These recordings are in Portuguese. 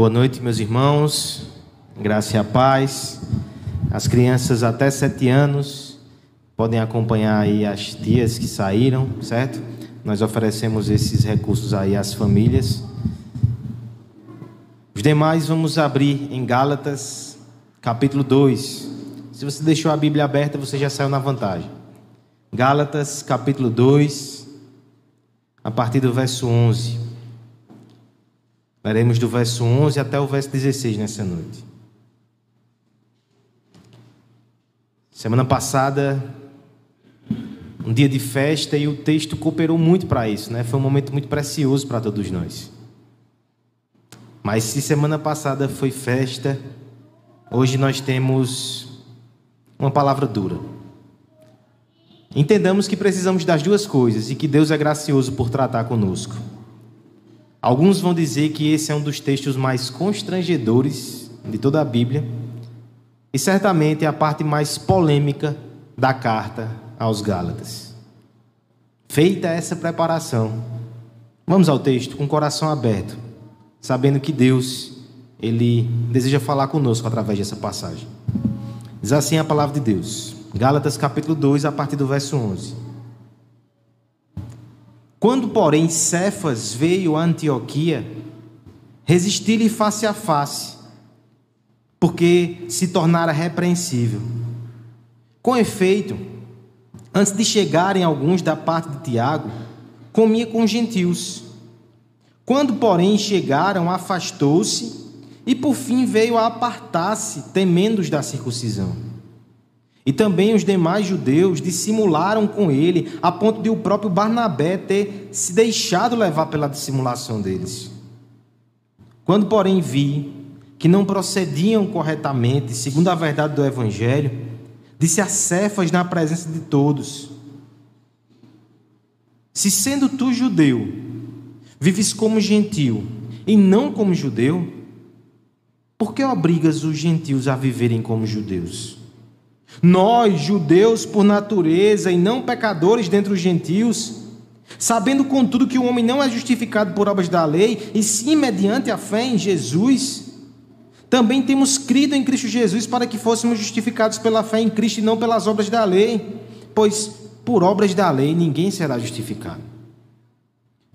Boa noite, meus irmãos. Graça e a paz. As crianças até sete anos podem acompanhar aí as tias que saíram, certo? Nós oferecemos esses recursos aí às famílias. Os demais vamos abrir em Gálatas, capítulo 2. Se você deixou a Bíblia aberta, você já saiu na vantagem. Gálatas, capítulo 2, a partir do verso 11. Leremos do verso 11 até o verso 16 nessa noite. Semana passada, um dia de festa e o texto cooperou muito para isso, né? Foi um momento muito precioso para todos nós. Mas se semana passada foi festa, hoje nós temos uma palavra dura. Entendamos que precisamos das duas coisas e que Deus é gracioso por tratar conosco. Alguns vão dizer que esse é um dos textos mais constrangedores de toda a Bíblia e certamente é a parte mais polêmica da carta aos Gálatas. Feita essa preparação, vamos ao texto com o coração aberto, sabendo que Deus ele deseja falar conosco através dessa passagem. Diz assim a palavra de Deus. Gálatas capítulo 2, a partir do verso 11. Quando, porém, Cefas veio a Antioquia, resisti-lhe face a face, porque se tornara repreensível. Com efeito, antes de chegarem alguns da parte de Tiago, comia com gentios. Quando, porém, chegaram, afastou-se e por fim veio a apartar-se, temendo os da circuncisão. E também os demais judeus dissimularam com ele, a ponto de o próprio Barnabé ter se deixado levar pela dissimulação deles. Quando, porém, vi que não procediam corretamente, segundo a verdade do Evangelho, disse a Cefas na presença de todos: Se sendo tu judeu, vives como gentil e não como judeu, por que obrigas os gentios a viverem como judeus? Nós, judeus por natureza e não pecadores dentre os gentios, sabendo contudo que o homem não é justificado por obras da lei, e sim mediante a fé em Jesus, também temos crido em Cristo Jesus para que fôssemos justificados pela fé em Cristo e não pelas obras da lei, pois por obras da lei ninguém será justificado.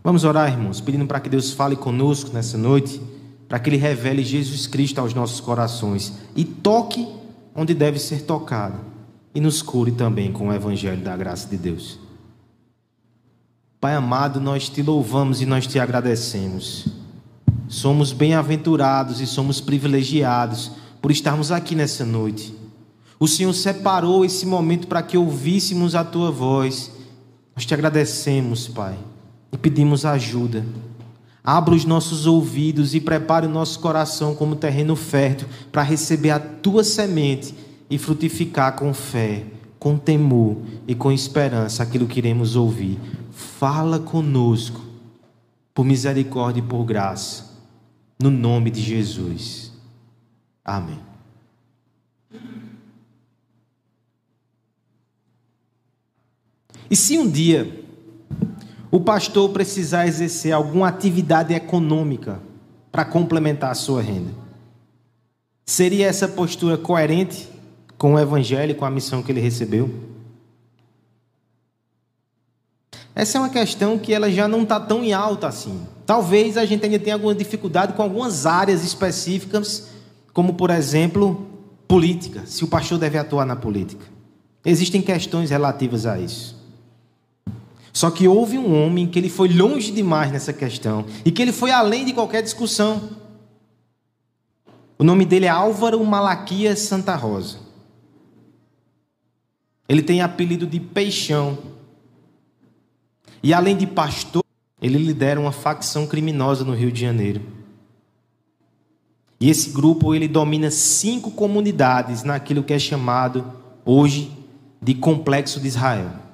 Vamos orar, irmãos, pedindo para que Deus fale conosco nessa noite, para que Ele revele Jesus Cristo aos nossos corações e toque onde deve ser tocado e nos cure também com o Evangelho da graça de Deus. Pai amado, nós te louvamos e nós te agradecemos. Somos bem-aventurados e somos privilegiados por estarmos aqui nessa noite. O Senhor separou esse momento para que ouvíssemos a tua voz. Nós te agradecemos, Pai, e pedimos ajuda. Abra os nossos ouvidos e prepare o nosso coração como terreno fértil para receber a tua semente e frutificar com fé, com temor e com esperança aquilo que iremos ouvir. Fala conosco, por misericórdia e por graça, no nome de Jesus. Amém. E se um dia o pastor precisar exercer alguma atividade econômica para complementar a sua renda. Seria essa postura coerente com o evangelho, com a missão que ele recebeu? Essa é uma questão que ela já não está tão em alta assim. Talvez a gente ainda tenha alguma dificuldade com algumas áreas específicas, como por exemplo, política, se o pastor deve atuar na política. Existem questões relativas a isso. Só que houve um homem que ele foi longe demais nessa questão e que ele foi além de qualquer discussão. O nome dele é Álvaro Malaquias Santa Rosa. Ele tem apelido de Peixão. E além de pastor, ele lidera uma facção criminosa no Rio de Janeiro. E esse grupo ele domina cinco comunidades naquilo que é chamado hoje de Complexo de Israel.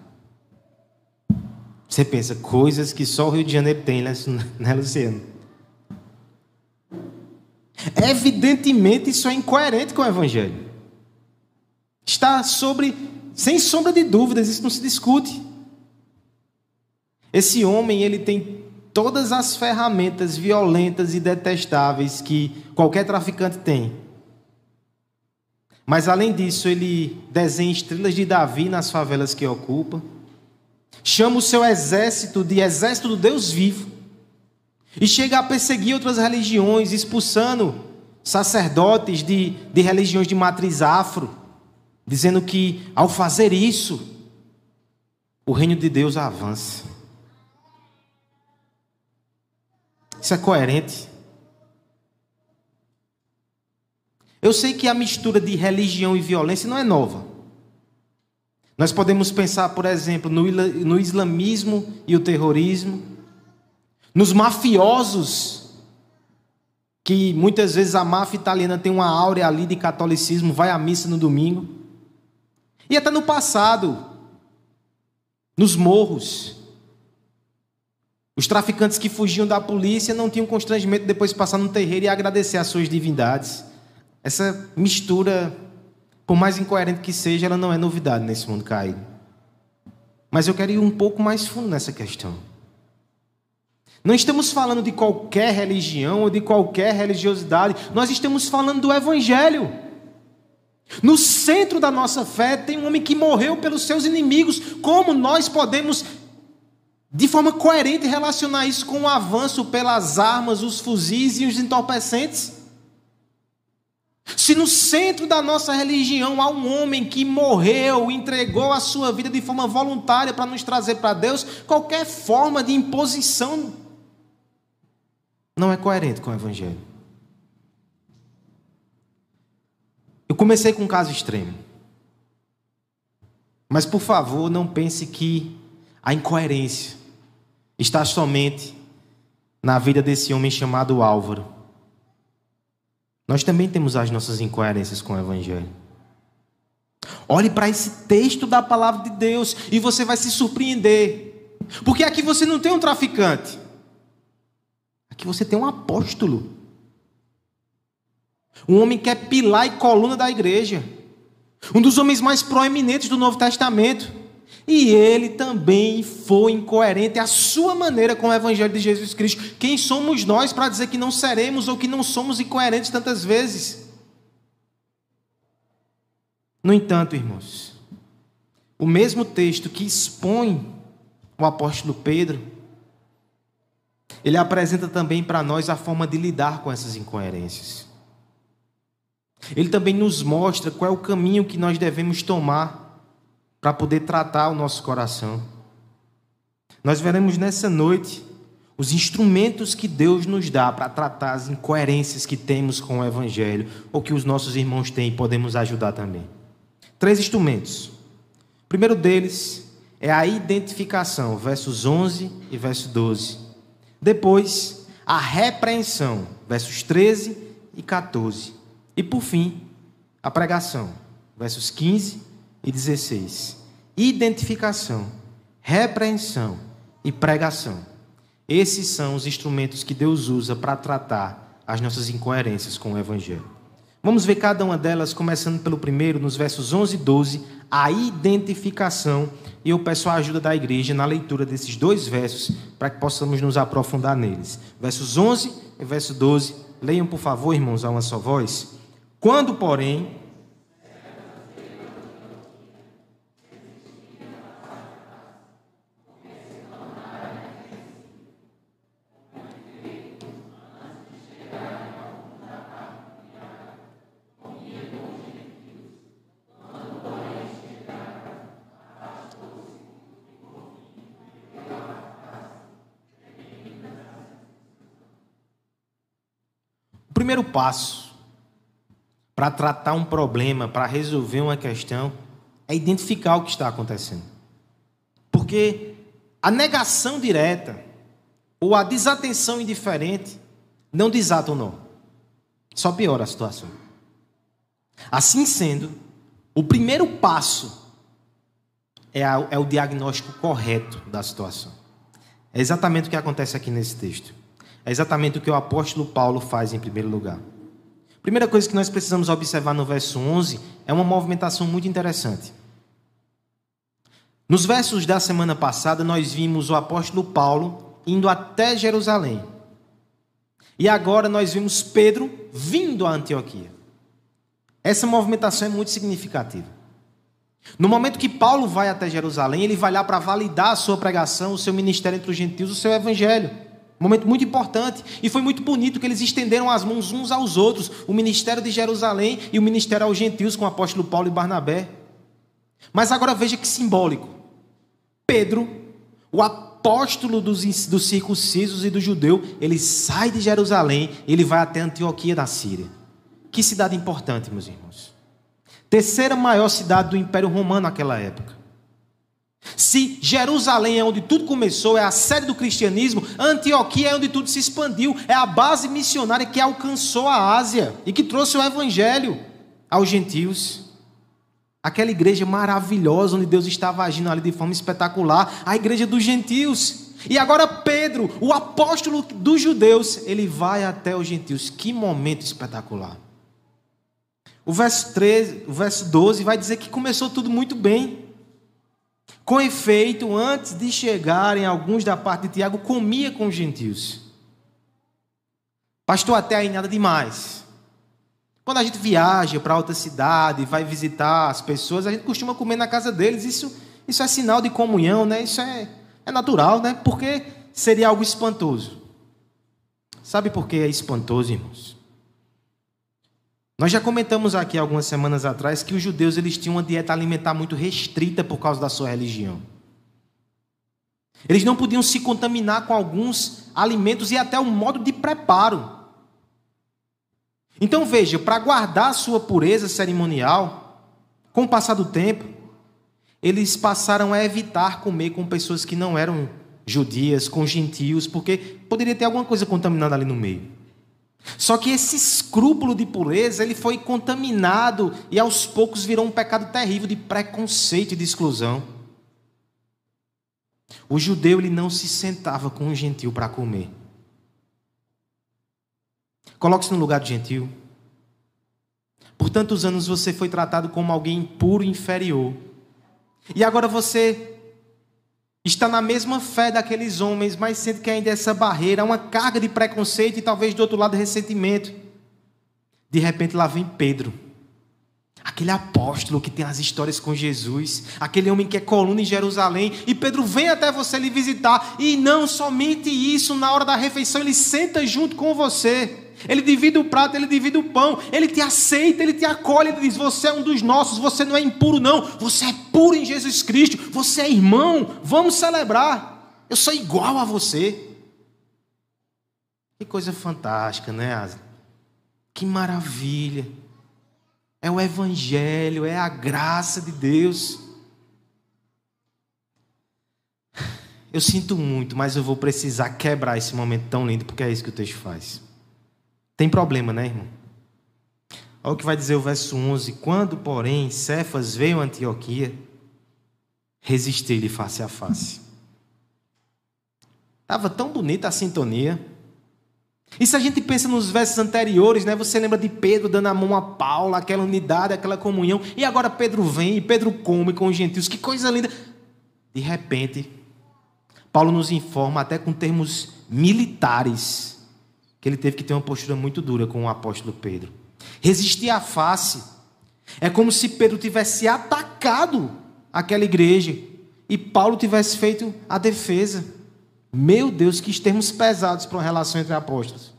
Você pensa, coisas que só o Rio de Janeiro tem, né, né Luciano? Evidentemente, isso é incoerente com o Evangelho. Está sobre, sem sombra de dúvidas, isso não se discute. Esse homem, ele tem todas as ferramentas violentas e detestáveis que qualquer traficante tem. Mas além disso, ele desenha estrelas de Davi nas favelas que ocupa, chama o seu exército de exército do Deus vivo, e chega a perseguir outras religiões, expulsando sacerdotes de, de religiões de matriz afro, dizendo que ao fazer isso, o reino de Deus avança. Isso é coerente. Eu sei que a mistura de religião e violência não é nova. Nós podemos pensar, por exemplo, no islamismo e o terrorismo, nos mafiosos, que muitas vezes a máfia italiana tem uma áurea ali de catolicismo, vai à missa no domingo. E até no passado, nos morros, os traficantes que fugiam da polícia não tinham constrangimento depois de passar no terreiro e agradecer às suas divindades. Essa mistura, por mais incoerente que seja, ela não é novidade nesse mundo caído. Mas eu quero ir um pouco mais fundo nessa questão. Não estamos falando de qualquer religião ou de qualquer religiosidade, nós estamos falando do Evangelho. No centro da nossa fé tem um homem que morreu pelos seus inimigos. Como nós podemos de forma coerente relacionar isso com o avanço pelas armas, os fuzis e os entorpecentes. Se no centro da nossa religião há um homem que morreu, entregou a sua vida de forma voluntária para nos trazer para Deus, qualquer forma de imposição não é coerente com o Evangelho. Eu comecei com um caso extremo. Mas, por favor, não pense que a incoerência está somente na vida desse homem chamado Álvaro. Nós também temos as nossas incoerências com o Evangelho. Olhe para esse texto da palavra de Deus e você vai se surpreender. Porque aqui você não tem um traficante, aqui você tem um apóstolo. Um homem que é pilar e coluna da igreja. Um dos homens mais proeminentes do Novo Testamento. E ele também foi incoerente à sua maneira com o Evangelho de Jesus Cristo. Quem somos nós para dizer que não seremos ou que não somos incoerentes tantas vezes? No entanto, irmãos, o mesmo texto que expõe o apóstolo Pedro, ele apresenta também para nós a forma de lidar com essas incoerências. Ele também nos mostra qual é o caminho que nós devemos tomar para poder tratar o nosso coração. Nós veremos nessa noite os instrumentos que Deus nos dá para tratar as incoerências que temos com o Evangelho, ou que os nossos irmãos têm e podemos ajudar também. Três instrumentos. O primeiro deles é a identificação, versos 11 e verso 12. Depois, a repreensão, versos 13 e 14. E por fim, a pregação, versos 15 e 16. Identificação, repreensão e pregação. Esses são os instrumentos que Deus usa para tratar as nossas incoerências com o Evangelho. Vamos ver cada uma delas, começando pelo primeiro, nos versos 11 e 12, a identificação. E eu peço a ajuda da igreja na leitura desses dois versos, para que possamos nos aprofundar neles. Versos 11 e verso 12. Leiam, por favor, irmãos, a uma só voz. Quando, porém, primeiro passo para tratar um problema, para resolver uma questão, é identificar o que está acontecendo. Porque a negação direta ou a desatenção indiferente não desata o nó, só piora a situação. Assim sendo, o primeiro passo é, a, é o diagnóstico correto da situação. É exatamente o que acontece aqui nesse texto. É exatamente o que o apóstolo Paulo faz em primeiro lugar. Primeira coisa que nós precisamos observar no verso 11 é uma movimentação muito interessante. Nos versos da semana passada, nós vimos o apóstolo Paulo indo até Jerusalém. E agora nós vimos Pedro vindo a Antioquia. Essa movimentação é muito significativa. No momento que Paulo vai até Jerusalém, ele vai lá para validar a sua pregação, o seu ministério entre os gentios, o seu evangelho. Um momento muito importante. E foi muito bonito que eles estenderam as mãos uns aos outros, o ministério de Jerusalém e o ministério aos gentios, com o apóstolo Paulo e Barnabé. Mas agora veja que simbólico. Pedro, o apóstolo dos, dos circuncisos e do judeu, ele sai de Jerusalém, ele vai até Antioquia da Síria. Que cidade importante, meus irmãos. Terceira maior cidade do Império Romano naquela época. Se Jerusalém é onde tudo começou, é a sede do cristianismo, Antioquia é onde tudo se expandiu, é a base missionária que alcançou a Ásia e que trouxe o evangelho aos gentios. Aquela igreja maravilhosa onde Deus estava agindo ali de forma espetacular, a igreja dos gentios. E agora Pedro, o apóstolo dos judeus, ele vai até os gentios. Que momento espetacular. O verso 13, o verso 12 vai dizer que começou tudo muito bem. Com efeito, antes de chegarem alguns da parte de Tiago, comia com os gentios. Pastor, até aí nada demais. Quando a gente viaja para outra cidade, vai visitar as pessoas, a gente costuma comer na casa deles. Isso, isso é sinal de comunhão, né? Isso é, é natural, né? Porque seria algo espantoso. Sabe por que é espantoso, irmãos? Nós já comentamos aqui algumas semanas atrás que os judeus eles tinham uma dieta alimentar muito restrita por causa da sua religião. Eles não podiam se contaminar com alguns alimentos e até o modo de preparo. Então veja, para guardar a sua pureza cerimonial, com o passar do tempo, eles passaram a evitar comer com pessoas que não eram judias, com gentios, porque poderia ter alguma coisa contaminada ali no meio. Só que esse escrúpulo de pureza, ele foi contaminado e aos poucos virou um pecado terrível de preconceito e de exclusão. O judeu ele não se sentava com o gentil para comer. Coloque-se no lugar do gentil. Por tantos anos você foi tratado como alguém impuro e inferior. E agora você está na mesma fé daqueles homens, mas sente que ainda é essa barreira, uma carga de preconceito e talvez do outro lado ressentimento. De repente lá vem Pedro, aquele apóstolo que tem as histórias com Jesus, aquele homem que é coluna em Jerusalém, e Pedro vem até você lhe visitar, e não somente isso, na hora da refeição ele senta junto com você. Ele divide o prato, ele divide o pão, ele te aceita, ele te acolhe, ele diz: Você é um dos nossos, você não é impuro, não, você é puro em Jesus Cristo, você é irmão, vamos celebrar. Eu sou igual a você. Que coisa fantástica, né, Asa? Que maravilha. É o Evangelho, é a graça de Deus. Eu sinto muito, mas eu vou precisar quebrar esse momento tão lindo, porque é isso que o texto faz. Tem problema, né, irmão? Olha o que vai dizer o verso 11: Quando, porém, Cefas veio a Antioquia, resisti-lhe face a face. Estava tão bonita a sintonia. E se a gente pensa nos versos anteriores, né? Você lembra de Pedro dando a mão a Paulo, aquela unidade, aquela comunhão. E agora Pedro vem e Pedro come com os gentios. Que coisa linda. De repente, Paulo nos informa, até com termos militares, que ele teve que ter uma postura muito dura com o apóstolo Pedro. Resistir à face. É como se Pedro tivesse atacado aquela igreja e Paulo tivesse feito a defesa. Meu Deus, que termos pesados para uma relação entre apóstolos.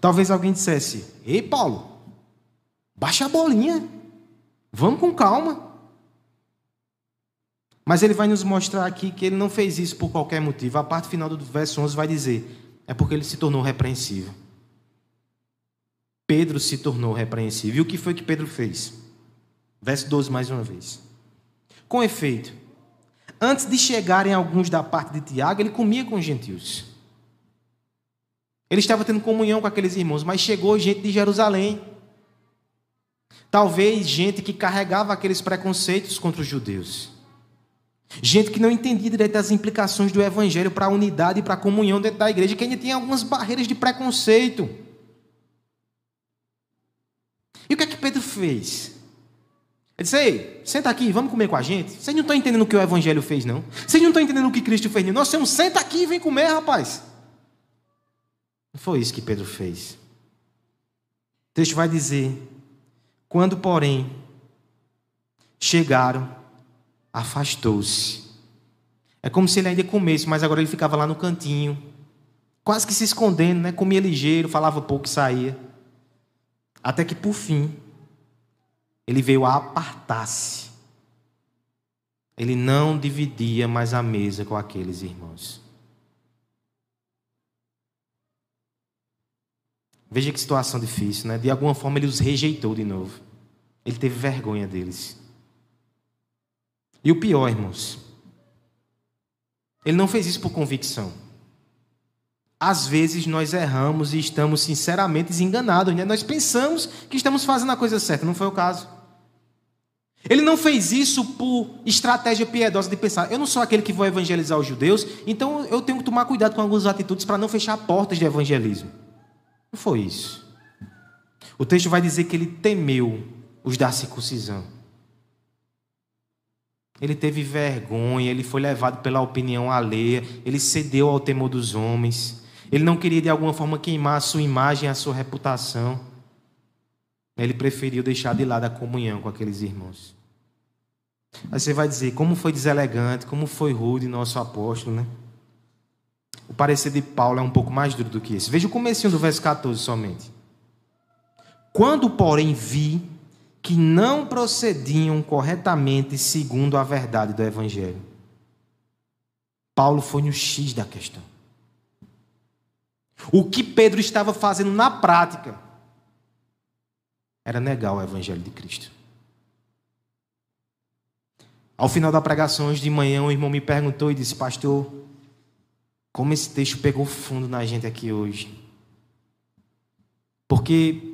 Talvez alguém dissesse: Ei, Paulo, baixa a bolinha, vamos com calma. Mas ele vai nos mostrar aqui que ele não fez isso por qualquer motivo. A parte final do verso 11 vai dizer: é porque ele se tornou repreensível. Pedro se tornou repreensível. E o que foi que Pedro fez? Verso 12, mais uma vez. Com efeito, antes de chegarem alguns da parte de Tiago, ele comia com os gentios. Ele estava tendo comunhão com aqueles irmãos, mas chegou gente de Jerusalém. Talvez gente que carregava aqueles preconceitos contra os judeus. Gente que não entendia direito as implicações do evangelho para a unidade e para a comunhão dentro da igreja, que ainda tinha algumas barreiras de preconceito. E o que é que Pedro fez? Ele disse: Ei, senta aqui, vamos comer com a gente. Vocês não estão entendendo o que o Evangelho fez, não? Vocês não estão entendendo o que Cristo fez, não? Nós temos, senta aqui e vem comer, rapaz. Não foi isso que Pedro fez. O texto vai dizer: Quando, porém, chegaram, afastou-se. É como se ele ainda comesse, mas agora ele ficava lá no cantinho, quase que se escondendo, né? comia ligeiro, falava pouco e saía. Até que, por fim, ele veio a apartar-se. Ele não dividia mais a mesa com aqueles irmãos. Veja que situação difícil, né? De alguma forma ele os rejeitou de novo. Ele teve vergonha deles. E o pior, irmãos, ele não fez isso por convicção. Às vezes nós erramos e estamos sinceramente enganados, né? Nós pensamos que estamos fazendo a coisa certa, não foi o caso. Ele não fez isso por estratégia piedosa de pensar, eu não sou aquele que vou evangelizar os judeus, então eu tenho que tomar cuidado com algumas atitudes para não fechar portas de evangelismo. Não foi isso. O texto vai dizer que ele temeu os da circuncisão. Ele teve vergonha, ele foi levado pela opinião alheia, ele cedeu ao temor dos homens. Ele não queria de alguma forma queimar a sua imagem, a sua reputação. Ele preferiu deixar de lado a comunhão com aqueles irmãos. Aí você vai dizer, como foi deselegante, como foi rude nosso apóstolo, né? O parecer de Paulo é um pouco mais duro do que esse. Veja o comecinho do verso 14 somente. Quando, porém, vi que não procediam corretamente segundo a verdade do Evangelho. Paulo foi no X da questão. O que Pedro estava fazendo na prática era negar o Evangelho de Cristo. Ao final da pregação, hoje de manhã, o irmão me perguntou e disse: Pastor, como esse texto pegou fundo na gente aqui hoje. Porque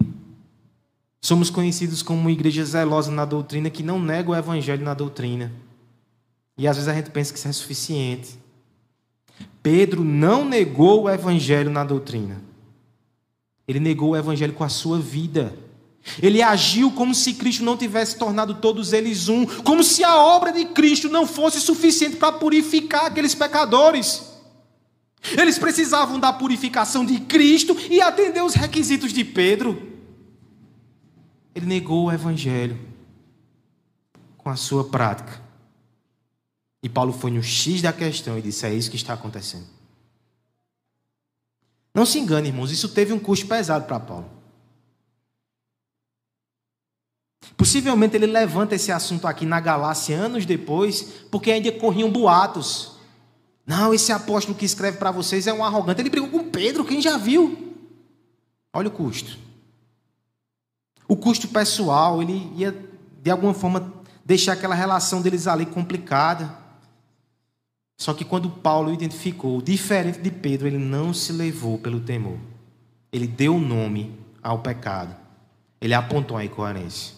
Somos conhecidos como uma igreja zelosa na doutrina que não nega o evangelho na doutrina. E às vezes a gente pensa que isso é suficiente. Pedro não negou o evangelho na doutrina. Ele negou o evangelho com a sua vida. Ele agiu como se Cristo não tivesse tornado todos eles um, como se a obra de Cristo não fosse suficiente para purificar aqueles pecadores. Eles precisavam da purificação de Cristo e atender os requisitos de Pedro. Ele negou o evangelho com a sua prática. E Paulo foi no X da questão e disse: É isso que está acontecendo. Não se engane, irmãos, isso teve um custo pesado para Paulo. Possivelmente ele levanta esse assunto aqui na Galácia anos depois, porque ainda corriam boatos. Não, esse apóstolo que escreve para vocês é um arrogante. Ele brigou com Pedro, quem já viu? Olha o custo. O custo pessoal, ele ia, de alguma forma, deixar aquela relação deles ali complicada. Só que quando Paulo identificou, diferente de Pedro, ele não se levou pelo temor. Ele deu nome ao pecado. Ele apontou a incoerência.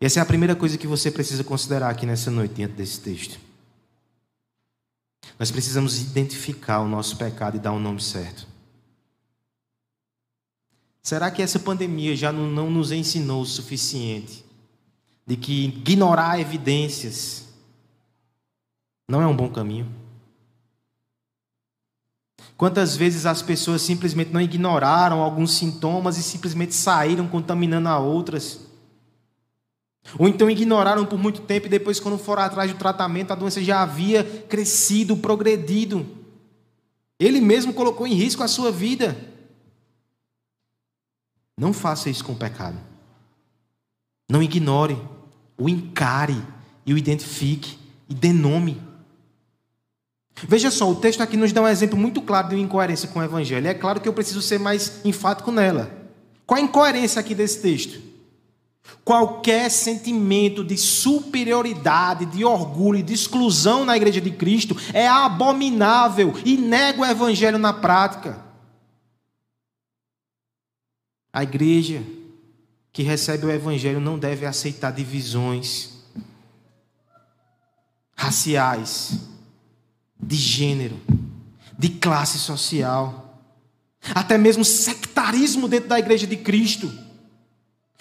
Essa é a primeira coisa que você precisa considerar aqui nessa noite, diante desse texto. Nós precisamos identificar o nosso pecado e dar o um nome certo. Será que essa pandemia já não, não nos ensinou o suficiente de que ignorar evidências não é um bom caminho? Quantas vezes as pessoas simplesmente não ignoraram alguns sintomas e simplesmente saíram contaminando a outras? Ou então ignoraram por muito tempo e depois, quando foram atrás do tratamento, a doença já havia crescido, progredido. Ele mesmo colocou em risco a sua vida. Não faça isso com o pecado. Não ignore, o encare e o identifique e dê nome. Veja só, o texto aqui nos dá um exemplo muito claro de uma incoerência com o Evangelho. É claro que eu preciso ser mais enfático nela. Qual a incoerência aqui desse texto? Qualquer sentimento de superioridade, de orgulho e de exclusão na igreja de Cristo é abominável e nega o Evangelho na prática. A igreja que recebe o Evangelho não deve aceitar divisões raciais, de gênero, de classe social, até mesmo sectarismo dentro da igreja de Cristo.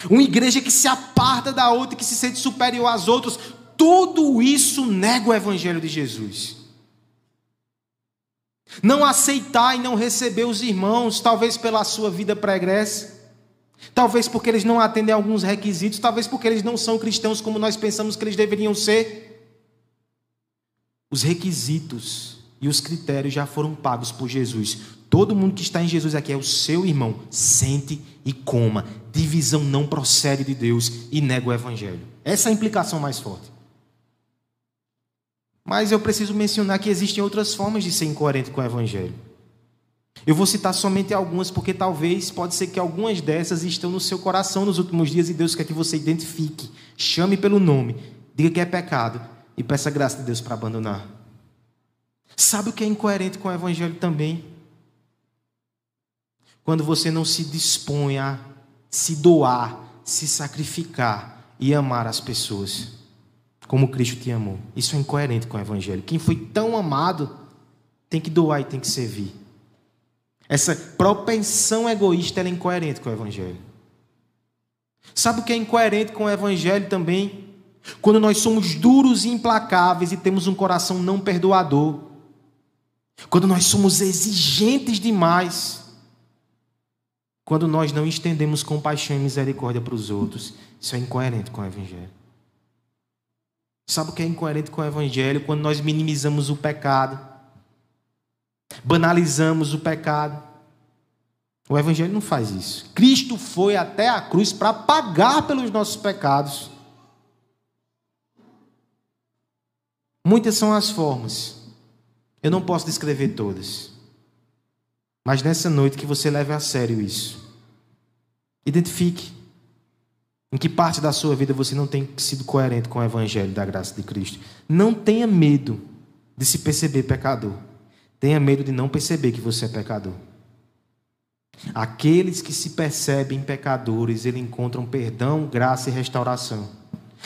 Uma igreja que se aparta da outra, que se sente superior às outras, tudo isso nega o evangelho de Jesus. Não aceitar e não receber os irmãos, talvez pela sua vida pregressa, talvez porque eles não atendem a alguns requisitos, talvez porque eles não são cristãos como nós pensamos que eles deveriam ser. Os requisitos e os critérios já foram pagos por Jesus. Todo mundo que está em Jesus aqui é o seu irmão. Sente e coma. Divisão não procede de Deus e nega o evangelho. Essa é a implicação mais forte. Mas eu preciso mencionar que existem outras formas de ser incoerente com o evangelho. Eu vou citar somente algumas, porque talvez pode ser que algumas dessas estão no seu coração nos últimos dias e Deus quer que você identifique, chame pelo nome, diga que é pecado e peça graça de Deus para abandonar. Sabe o que é incoerente com o Evangelho também? Quando você não se dispõe a se doar, se sacrificar e amar as pessoas como Cristo te amou. Isso é incoerente com o Evangelho. Quem foi tão amado tem que doar e tem que servir. Essa propensão egoísta é incoerente com o Evangelho. Sabe o que é incoerente com o Evangelho também? Quando nós somos duros e implacáveis e temos um coração não perdoador. Quando nós somos exigentes demais. Quando nós não estendemos compaixão e misericórdia para os outros. Isso é incoerente com o Evangelho. Sabe o que é incoerente com o Evangelho? Quando nós minimizamos o pecado, banalizamos o pecado. O Evangelho não faz isso. Cristo foi até a cruz para pagar pelos nossos pecados. Muitas são as formas. Eu não posso descrever todas. Mas nessa noite que você leve a sério isso. Identifique em que parte da sua vida você não tem sido coerente com o evangelho da graça de Cristo. Não tenha medo de se perceber pecador. Tenha medo de não perceber que você é pecador. Aqueles que se percebem pecadores, eles encontram perdão, graça e restauração.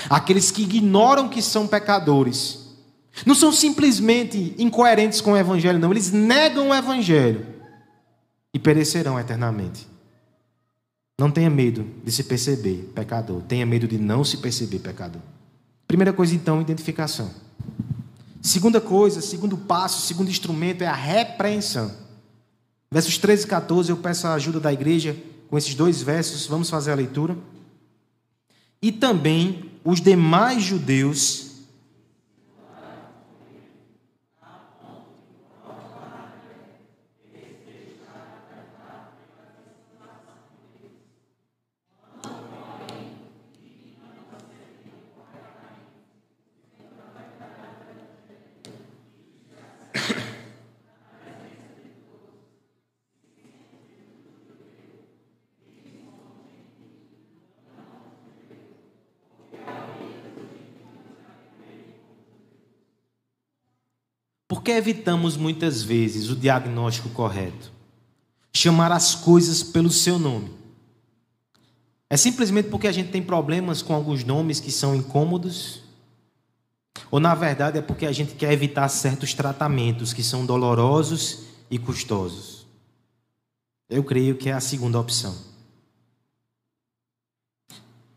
Aqueles que ignoram que são pecadores, não são simplesmente incoerentes com o Evangelho, não. Eles negam o Evangelho e perecerão eternamente. Não tenha medo de se perceber pecador. Tenha medo de não se perceber pecador. Primeira coisa, então, identificação. Segunda coisa, segundo passo, segundo instrumento é a repreensão. Versos 13 e 14, eu peço a ajuda da igreja com esses dois versos. Vamos fazer a leitura. E também os demais judeus que evitamos muitas vezes o diagnóstico correto? Chamar as coisas pelo seu nome. É simplesmente porque a gente tem problemas com alguns nomes que são incômodos? Ou na verdade é porque a gente quer evitar certos tratamentos que são dolorosos e custosos? Eu creio que é a segunda opção.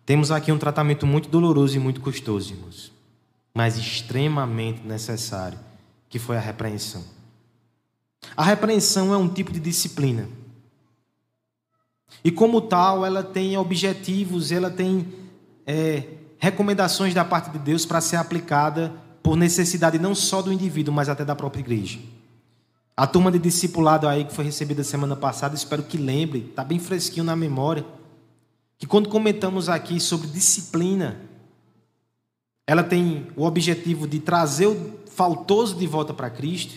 Temos aqui um tratamento muito doloroso e muito custoso, irmãos, mas extremamente necessário que foi a repreensão. A repreensão é um tipo de disciplina. E como tal, ela tem objetivos, ela tem é, recomendações da parte de Deus para ser aplicada por necessidade não só do indivíduo, mas até da própria igreja. A turma de discipulado aí que foi recebida semana passada, espero que lembre, está bem fresquinho na memória, que quando comentamos aqui sobre disciplina, ela tem o objetivo de trazer o faltoso de volta para Cristo,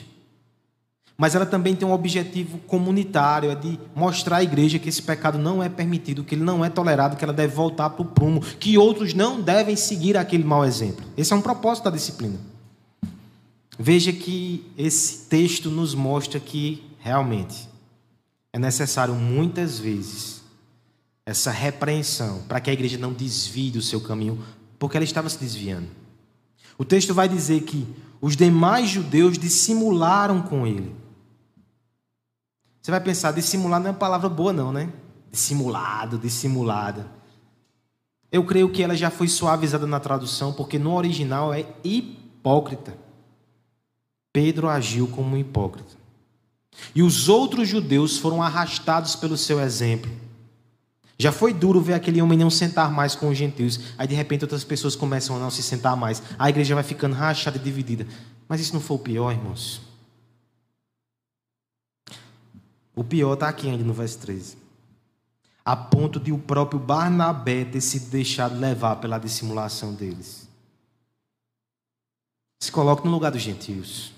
mas ela também tem um objetivo comunitário, é de mostrar à igreja que esse pecado não é permitido, que ele não é tolerado, que ela deve voltar para o prumo, que outros não devem seguir aquele mau exemplo. Esse é um propósito da disciplina. Veja que esse texto nos mostra que realmente é necessário muitas vezes essa repreensão para que a igreja não desvie do seu caminho, porque ela estava se desviando. O texto vai dizer que os demais judeus dissimularam com ele. Você vai pensar, dissimular não é uma palavra boa, não, né? Dissimulado, dissimulada. Eu creio que ela já foi suavizada na tradução, porque no original é hipócrita. Pedro agiu como um hipócrita. E os outros judeus foram arrastados pelo seu exemplo. Já foi duro ver aquele homem não sentar mais com os gentios. Aí de repente outras pessoas começam a não se sentar mais. A igreja vai ficando rachada e dividida. Mas isso não foi o pior, irmãos. O pior está aqui ainda no verso 13 a ponto de o próprio Barnabé ter sido deixado levar pela dissimulação deles. Se coloque no lugar dos gentios.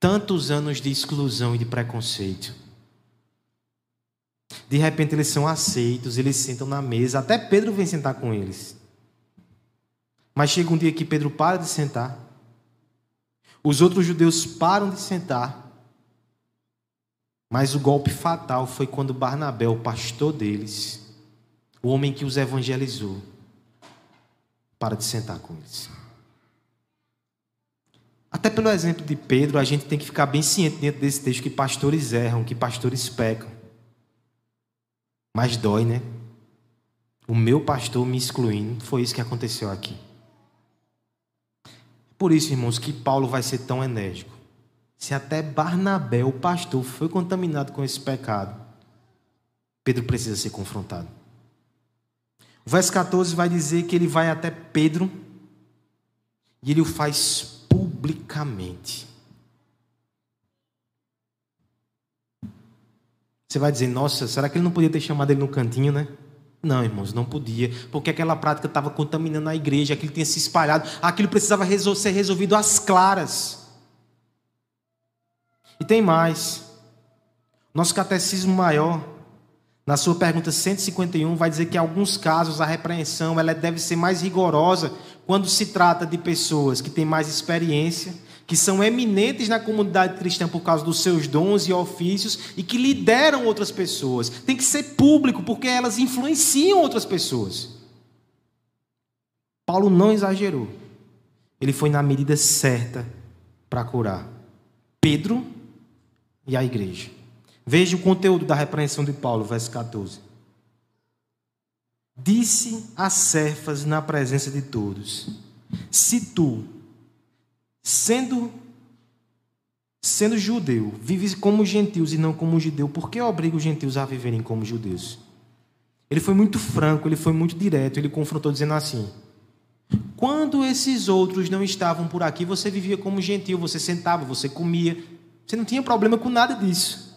Tantos anos de exclusão e de preconceito. De repente eles são aceitos, eles sentam na mesa, até Pedro vem sentar com eles. Mas chega um dia que Pedro para de sentar, os outros judeus param de sentar, mas o golpe fatal foi quando Barnabé, o pastor deles, o homem que os evangelizou, para de sentar com eles. Até pelo exemplo de Pedro, a gente tem que ficar bem ciente dentro desse texto que pastores erram, que pastores pecam. Mas dói, né? O meu pastor me excluindo, foi isso que aconteceu aqui. Por isso, irmãos, que Paulo vai ser tão enérgico. Se até Barnabé, o pastor, foi contaminado com esse pecado, Pedro precisa ser confrontado. O verso 14 vai dizer que ele vai até Pedro e ele o faz publicamente. Você vai dizer, nossa, será que ele não podia ter chamado ele no cantinho, né? Não, irmãos, não podia, porque aquela prática estava contaminando a igreja, aquilo tinha se espalhado, aquilo precisava ser resolvido às claras. E tem mais. Nosso catecismo maior, na sua pergunta 151, vai dizer que em alguns casos a repreensão ela deve ser mais rigorosa quando se trata de pessoas que têm mais experiência, que são eminentes na comunidade cristã por causa dos seus dons e ofícios e que lideram outras pessoas. Tem que ser público porque elas influenciam outras pessoas. Paulo não exagerou. Ele foi na medida certa para curar. Pedro e a igreja. Veja o conteúdo da repreensão de Paulo, verso 14. Disse a Cefas na presença de todos: Se tu, sendo sendo judeu, vives como gentios e não como judeu, por que obriga os gentios a viverem como judeus? Ele foi muito franco, ele foi muito direto, ele confrontou dizendo assim: Quando esses outros não estavam por aqui, você vivia como gentil, você sentava, você comia, você não tinha problema com nada disso.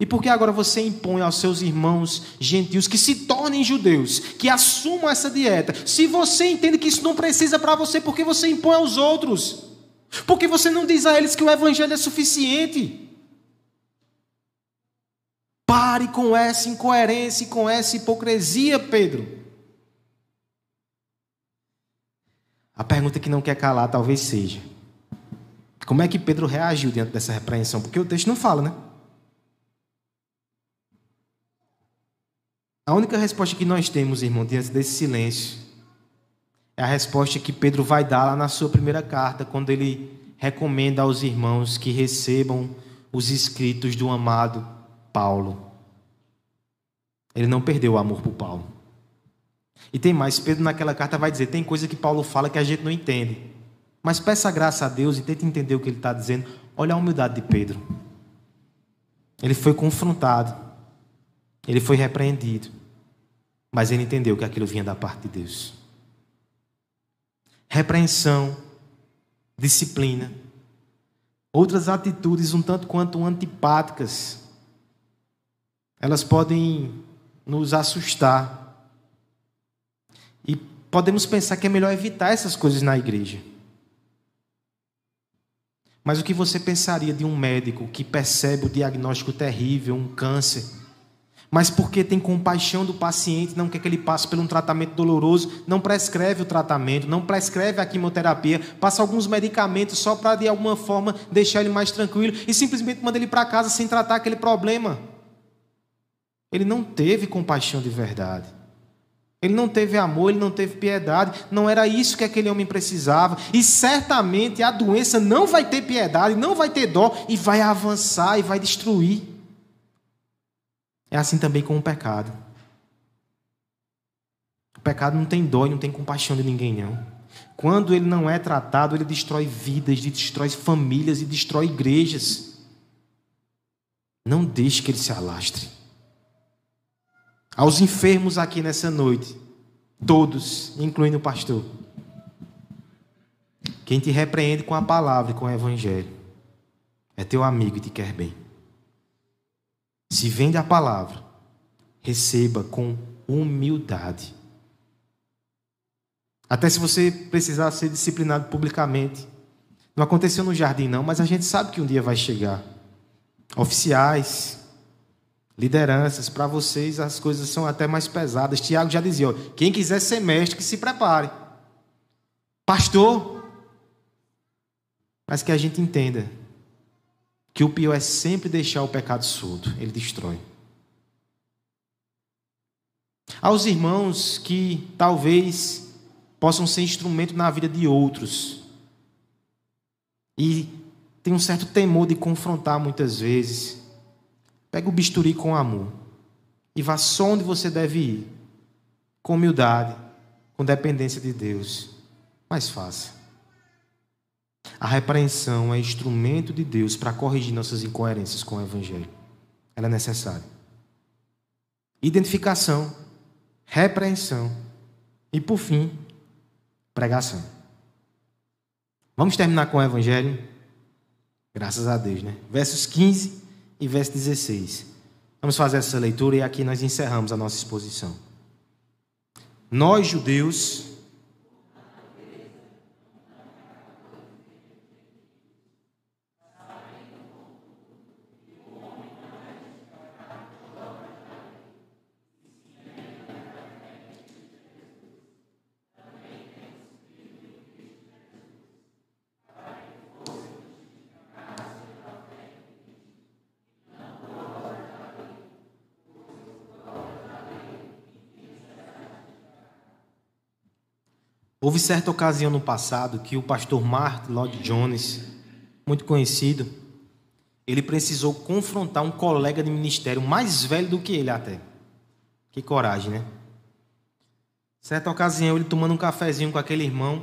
E por que agora você impõe aos seus irmãos gentios que se tornem judeus, que assumam essa dieta? Se você entende que isso não precisa para você, por que você impõe aos outros? Por que você não diz a eles que o evangelho é suficiente? Pare com essa incoerência e com essa hipocrisia, Pedro. A pergunta que não quer calar talvez seja: como é que Pedro reagiu diante dessa repreensão? Porque o texto não fala, né? A única resposta que nós temos, irmão, diante desse silêncio, é a resposta que Pedro vai dar lá na sua primeira carta, quando ele recomenda aos irmãos que recebam os escritos do amado Paulo. Ele não perdeu o amor por Paulo. E tem mais, Pedro naquela carta vai dizer: tem coisa que Paulo fala que a gente não entende. Mas peça graça a Deus e tente entender o que ele está dizendo. Olha a humildade de Pedro. Ele foi confrontado. Ele foi repreendido. Mas ele entendeu que aquilo vinha da parte de Deus. Repreensão, disciplina, outras atitudes um tanto quanto antipáticas, elas podem nos assustar. E podemos pensar que é melhor evitar essas coisas na igreja. Mas o que você pensaria de um médico que percebe o diagnóstico terrível, um câncer, mas porque tem compaixão do paciente, não quer que ele passe por um tratamento doloroso, não prescreve o tratamento, não prescreve a quimioterapia, passa alguns medicamentos só para de alguma forma deixar ele mais tranquilo e simplesmente manda ele para casa sem tratar aquele problema. Ele não teve compaixão de verdade. Ele não teve amor, ele não teve piedade, não era isso que aquele homem precisava. E certamente a doença não vai ter piedade, não vai ter dó e vai avançar e vai destruir. É assim também com o pecado. O pecado não tem dó não tem compaixão de ninguém, não. Quando ele não é tratado, ele destrói vidas, destrói famílias e destrói igrejas. Não deixe que ele se alastre. Aos enfermos aqui nessa noite, todos, incluindo o pastor, quem te repreende com a palavra e com o evangelho é teu amigo e te quer bem. Se vem da palavra, receba com humildade. Até se você precisar ser disciplinado publicamente. Não aconteceu no jardim, não, mas a gente sabe que um dia vai chegar. Oficiais, lideranças, para vocês as coisas são até mais pesadas. Tiago já dizia: ó, quem quiser ser mestre, que se prepare. Pastor, mas que a gente entenda que o pior é sempre deixar o pecado surdo, ele destrói. Aos irmãos que talvez possam ser instrumento na vida de outros e tem um certo temor de confrontar muitas vezes, pega o bisturi com amor e vá só onde você deve ir, com humildade, com dependência de Deus, mas faça. A repreensão é instrumento de Deus para corrigir nossas incoerências com o Evangelho. Ela é necessária. Identificação, repreensão e, por fim, pregação. Vamos terminar com o Evangelho? Graças a Deus, né? Versos 15 e verso 16. Vamos fazer essa leitura e aqui nós encerramos a nossa exposição. Nós, judeus, Houve certa ocasião no passado que o pastor Martin Lloyd Jones, muito conhecido, ele precisou confrontar um colega de ministério mais velho do que ele até. Que coragem, né? Certa ocasião, ele tomando um cafezinho com aquele irmão,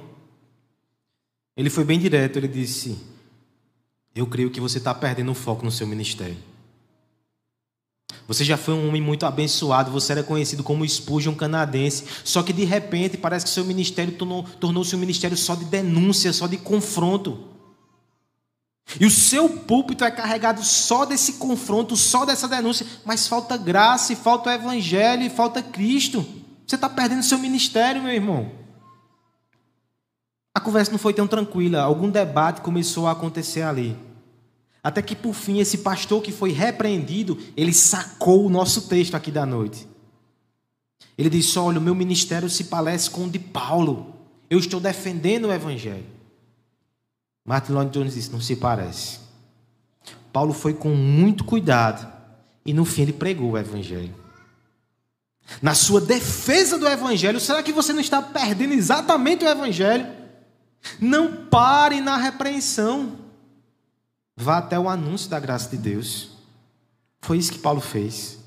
ele foi bem direto, ele disse: Eu creio que você está perdendo o foco no seu ministério. Você já foi um homem muito abençoado, você era conhecido como Spurgeon canadense, só que de repente parece que seu ministério tornou-se tornou um ministério só de denúncia, só de confronto. E o seu púlpito é carregado só desse confronto, só dessa denúncia, mas falta graça, e falta o evangelho, e falta Cristo. Você está perdendo seu ministério, meu irmão. A conversa não foi tão tranquila, algum debate começou a acontecer ali. Até que por fim esse pastor que foi repreendido, ele sacou o nosso texto aqui da noite. Ele disse: Olha, o meu ministério se parece com o de Paulo. Eu estou defendendo o evangelho. Martin Lloyd Jones disse: Não se parece. Paulo foi com muito cuidado e no fim ele pregou o evangelho. Na sua defesa do evangelho, será que você não está perdendo exatamente o evangelho? Não pare na repreensão. Vá até o anúncio da graça de Deus. Foi isso que Paulo fez.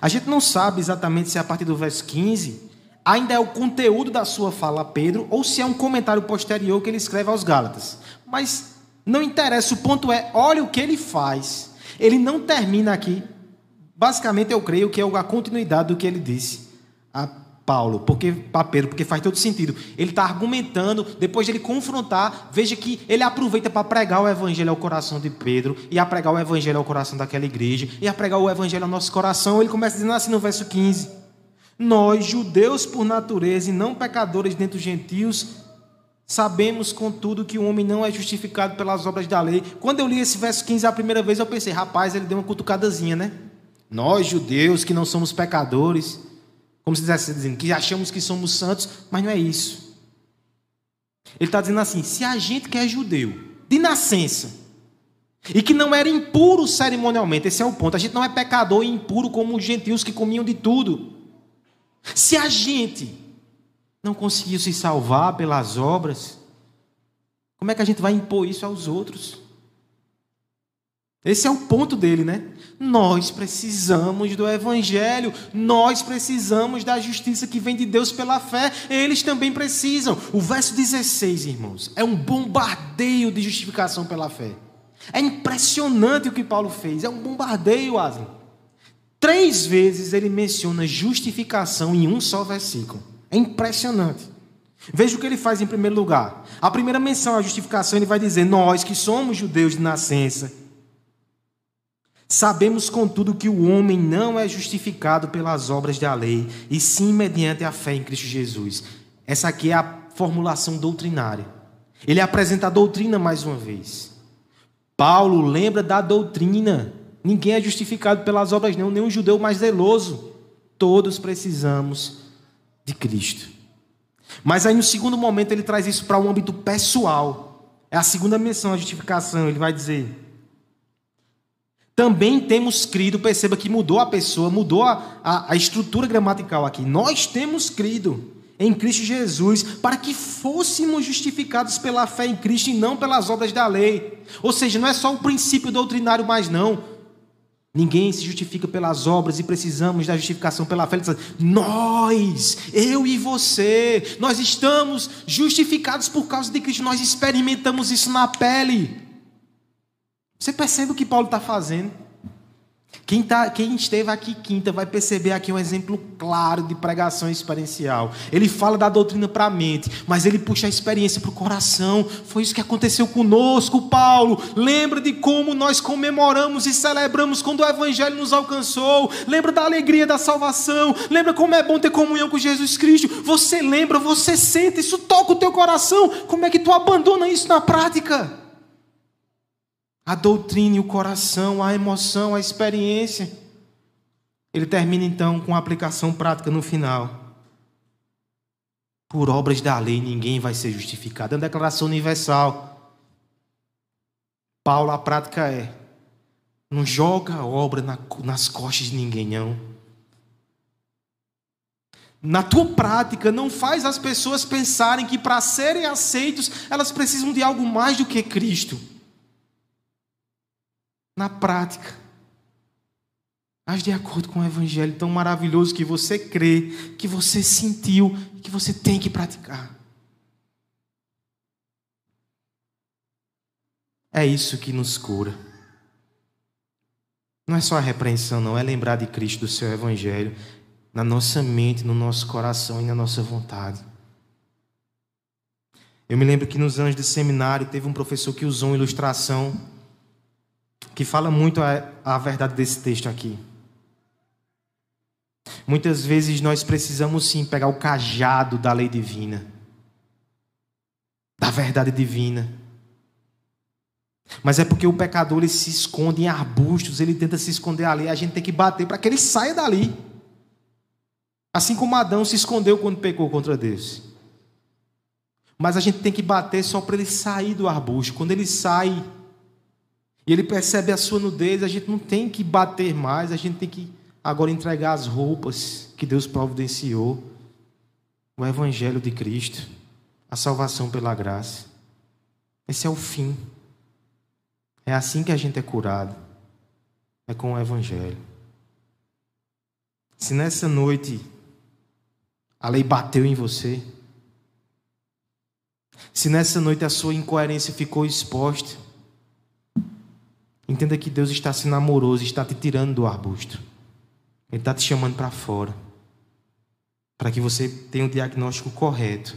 A gente não sabe exatamente se a partir do verso 15 ainda é o conteúdo da sua fala a Pedro ou se é um comentário posterior que ele escreve aos Gálatas. Mas não interessa, o ponto é, olha o que ele faz. Ele não termina aqui. Basicamente, eu creio que é a continuidade do que ele disse a Paulo, porque para Pedro, porque faz todo sentido. Ele está argumentando, depois de ele confrontar, veja que ele aproveita para pregar o evangelho ao coração de Pedro, e a pregar o evangelho ao coração daquela igreja, e a pregar o evangelho ao nosso coração. Ele começa dizendo assim no verso 15: Nós, judeus por natureza e não pecadores dentre os gentios, sabemos, contudo, que o homem não é justificado pelas obras da lei. Quando eu li esse verso 15 a primeira vez, eu pensei, rapaz, ele deu uma cutucadazinha, né? Nós, judeus, que não somos pecadores como se estivesse dizendo que achamos que somos santos, mas não é isso. Ele está dizendo assim: se a gente que é judeu, de nascença, e que não era impuro cerimonialmente, esse é o ponto, a gente não é pecador e impuro como os gentios que comiam de tudo. Se a gente não conseguiu se salvar pelas obras, como é que a gente vai impor isso aos outros? Esse é o ponto dele, né? Nós precisamos do Evangelho, nós precisamos da justiça que vem de Deus pela fé, eles também precisam. O verso 16, irmãos, é um bombardeio de justificação pela fé. É impressionante o que Paulo fez, é um bombardeio, Aslan. Três vezes ele menciona justificação em um só versículo. É impressionante. Veja o que ele faz em primeiro lugar. A primeira menção à justificação, ele vai dizer: Nós que somos judeus de nascença, sabemos contudo que o homem não é justificado pelas obras da lei, e sim mediante a fé em Cristo Jesus. Essa aqui é a formulação doutrinária. Ele apresenta a doutrina mais uma vez. Paulo lembra da doutrina. Ninguém é justificado pelas obras, não, nem um judeu mais zeloso. Todos precisamos de Cristo. Mas aí, no segundo momento, ele traz isso para um âmbito pessoal. É a segunda menção à justificação. Ele vai dizer: Também temos crido, perceba que mudou a pessoa, mudou a, a, a estrutura gramatical aqui. Nós temos crido em Cristo Jesus, para que fôssemos justificados pela fé em Cristo e não pelas obras da lei. Ou seja, não é só o princípio doutrinário mais não. Ninguém se justifica pelas obras e precisamos da justificação pela fé. Nós, eu e você, nós estamos justificados por causa de Cristo. Nós experimentamos isso na pele. Você percebe o que Paulo está fazendo? Quem, tá, quem esteve aqui quinta vai perceber aqui um exemplo claro de pregação experiencial. Ele fala da doutrina para a mente, mas ele puxa a experiência para o coração. Foi isso que aconteceu conosco, Paulo. Lembra de como nós comemoramos e celebramos quando o Evangelho nos alcançou. Lembra da alegria da salvação. Lembra como é bom ter comunhão com Jesus Cristo. Você lembra, você sente, isso toca o teu coração. Como é que tu abandona isso na prática? A doutrina e o coração, a emoção, a experiência. Ele termina então com a aplicação prática no final. Por obras da lei ninguém vai ser justificado. É uma declaração universal. Paulo, a prática é: não joga a obra nas costas de ninguém, não. Na tua prática, não faz as pessoas pensarem que para serem aceitos, elas precisam de algo mais do que Cristo na prática. Age de acordo com o evangelho tão maravilhoso que você crê, que você sentiu, que você tem que praticar. É isso que nos cura. Não é só a repreensão, não, é lembrar de Cristo, do seu evangelho, na nossa mente, no nosso coração e na nossa vontade. Eu me lembro que nos anos de seminário teve um professor que usou uma ilustração que fala muito a, a verdade desse texto aqui. Muitas vezes nós precisamos sim pegar o cajado da lei divina, da verdade divina. Mas é porque o pecador ele se esconde em arbustos, ele tenta se esconder ali, a gente tem que bater para que ele saia dali. Assim como Adão se escondeu quando pecou contra Deus. Mas a gente tem que bater só para ele sair do arbusto. Quando ele sai, e ele percebe a sua nudez, a gente não tem que bater mais, a gente tem que agora entregar as roupas que Deus providenciou, o Evangelho de Cristo, a salvação pela graça. Esse é o fim. É assim que a gente é curado. É com o Evangelho. Se nessa noite a lei bateu em você, se nessa noite a sua incoerência ficou exposta, Entenda que Deus está sendo amoroso, está te tirando do arbusto. Ele está te chamando para fora. Para que você tenha o diagnóstico correto.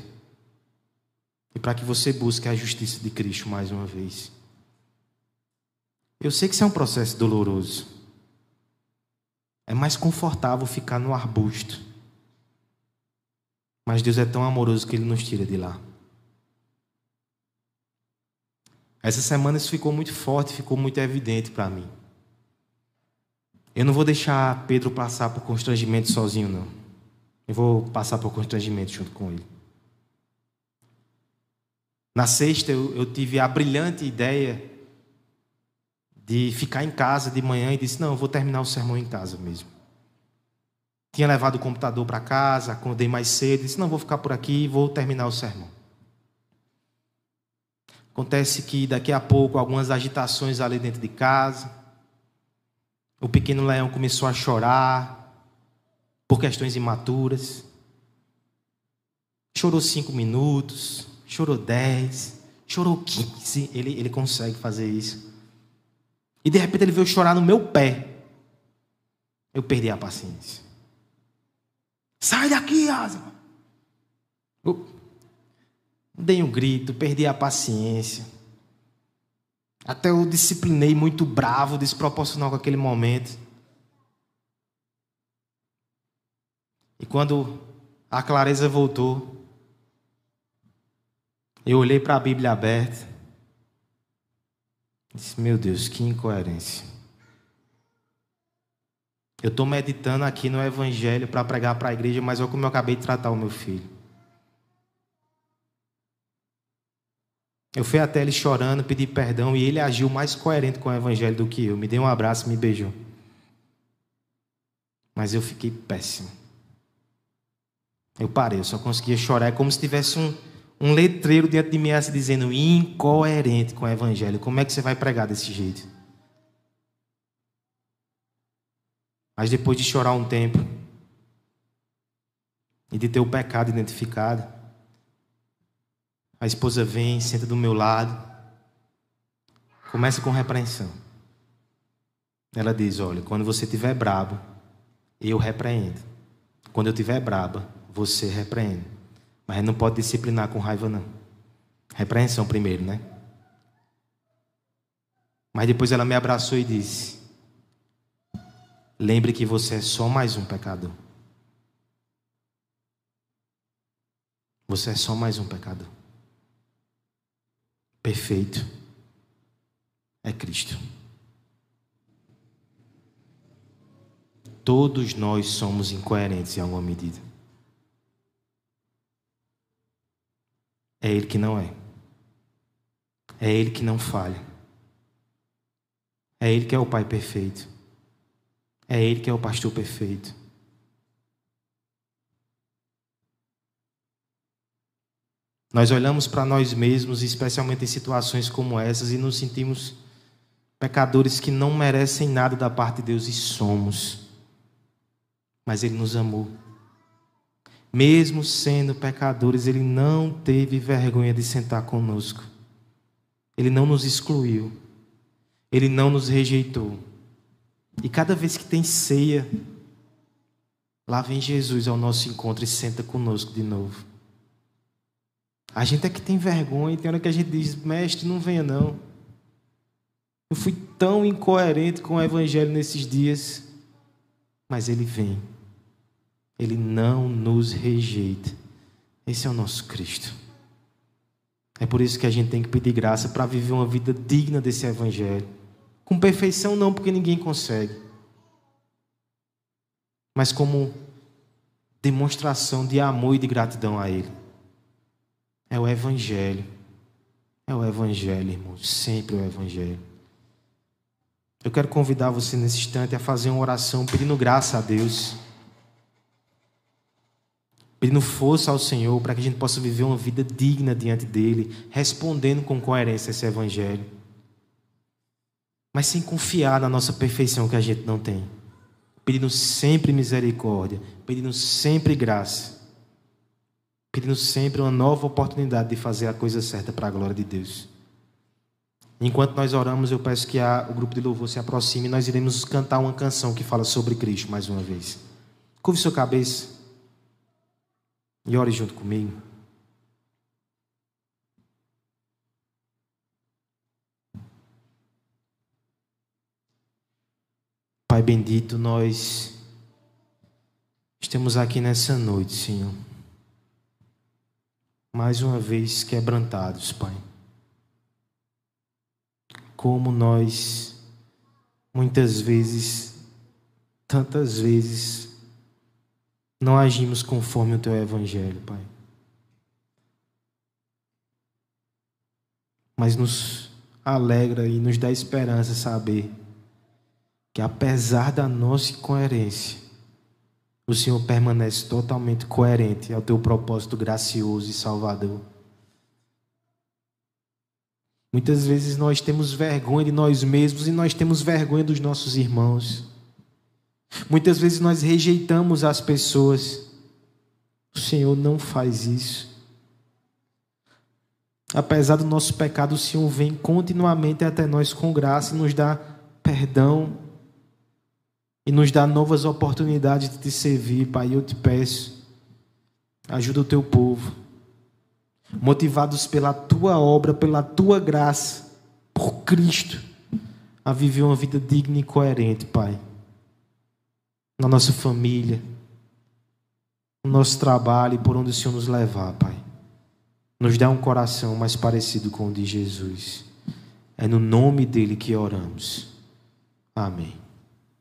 E para que você busque a justiça de Cristo mais uma vez. Eu sei que isso é um processo doloroso. É mais confortável ficar no arbusto. Mas Deus é tão amoroso que Ele nos tira de lá. Essa semana isso ficou muito forte, ficou muito evidente para mim. Eu não vou deixar Pedro passar por constrangimento sozinho, não. Eu vou passar por constrangimento junto com ele. Na sexta, eu, eu tive a brilhante ideia de ficar em casa de manhã e disse: Não, eu vou terminar o sermão em casa mesmo. Tinha levado o computador para casa, acordei mais cedo, disse: Não, vou ficar por aqui e vou terminar o sermão. Acontece que daqui a pouco algumas agitações ali dentro de casa. O pequeno leão começou a chorar por questões imaturas. Chorou cinco minutos, chorou dez, chorou quinze. Ele, ele consegue fazer isso. E de repente ele veio chorar no meu pé. Eu perdi a paciência. Sai daqui, Asma! Dei um grito, perdi a paciência. Até eu disciplinei muito bravo, desproporcional com aquele momento. E quando a clareza voltou, eu olhei para a Bíblia aberta. Disse: Meu Deus, que incoerência. Eu estou meditando aqui no Evangelho para pregar para a igreja, mas olha como eu acabei de tratar o meu filho. Eu fui até ele chorando, pedi perdão e ele agiu mais coerente com o Evangelho do que eu. Me deu um abraço e me beijou. Mas eu fiquei péssimo. Eu parei, eu só conseguia chorar. É como se tivesse um, um letreiro diante de mim assim, dizendo incoerente com o Evangelho. Como é que você vai pregar desse jeito? Mas depois de chorar um tempo e de ter o pecado identificado, a esposa vem, senta do meu lado, começa com repreensão. Ela diz: Olha, quando você estiver brabo, eu repreendo. Quando eu estiver braba, você repreende. Mas não pode disciplinar com raiva, não. Repreensão primeiro, né? Mas depois ela me abraçou e disse: Lembre que você é só mais um pecador. Você é só mais um pecador. Perfeito é Cristo. Todos nós somos incoerentes em alguma medida. É Ele que não é. É Ele que não falha. É Ele que é o Pai perfeito. É Ele que é o pastor perfeito. Nós olhamos para nós mesmos, especialmente em situações como essas, e nos sentimos pecadores que não merecem nada da parte de Deus e somos. Mas Ele nos amou. Mesmo sendo pecadores, Ele não teve vergonha de sentar conosco. Ele não nos excluiu. Ele não nos rejeitou. E cada vez que tem ceia, lá vem Jesus ao nosso encontro e senta conosco de novo. A gente é que tem vergonha, tem hora que a gente diz, mestre, não venha não. Eu fui tão incoerente com o evangelho nesses dias, mas ele vem. Ele não nos rejeita. Esse é o nosso Cristo. É por isso que a gente tem que pedir graça para viver uma vida digna desse evangelho. Com perfeição, não, porque ninguém consegue. Mas como demonstração de amor e de gratidão a Ele. É o Evangelho. É o Evangelho, irmão. Sempre o Evangelho. Eu quero convidar você nesse instante a fazer uma oração pedindo graça a Deus. Pedindo força ao Senhor para que a gente possa viver uma vida digna diante dEle, respondendo com coerência esse Evangelho mas sem confiar na nossa perfeição que a gente não tem. Pedindo sempre misericórdia, pedindo sempre graça, pedindo sempre uma nova oportunidade de fazer a coisa certa para a glória de Deus. Enquanto nós oramos, eu peço que a, o grupo de louvor se aproxime e nós iremos cantar uma canção que fala sobre Cristo mais uma vez. Curve sua cabeça e ore junto comigo. Pai bendito, nós estamos aqui nessa noite, Senhor. Mais uma vez quebrantados, Pai. Como nós, muitas vezes, tantas vezes, não agimos conforme o Teu Evangelho, Pai. Mas nos alegra e nos dá esperança saber que apesar da nossa incoerência, o Senhor permanece totalmente coerente ao teu propósito gracioso e salvador. Muitas vezes nós temos vergonha de nós mesmos e nós temos vergonha dos nossos irmãos. Muitas vezes nós rejeitamos as pessoas. O Senhor não faz isso. Apesar do nosso pecado, o Senhor vem continuamente até nós com graça e nos dá perdão e nos dá novas oportunidades de te servir, Pai. Eu te peço, ajuda o teu povo motivados pela tua obra, pela tua graça, por Cristo, a viver uma vida digna e coerente, Pai. Na nossa família, no nosso trabalho e por onde o Senhor nos levar, Pai. Nos dá um coração mais parecido com o de Jesus. É no nome dele que oramos. Amém.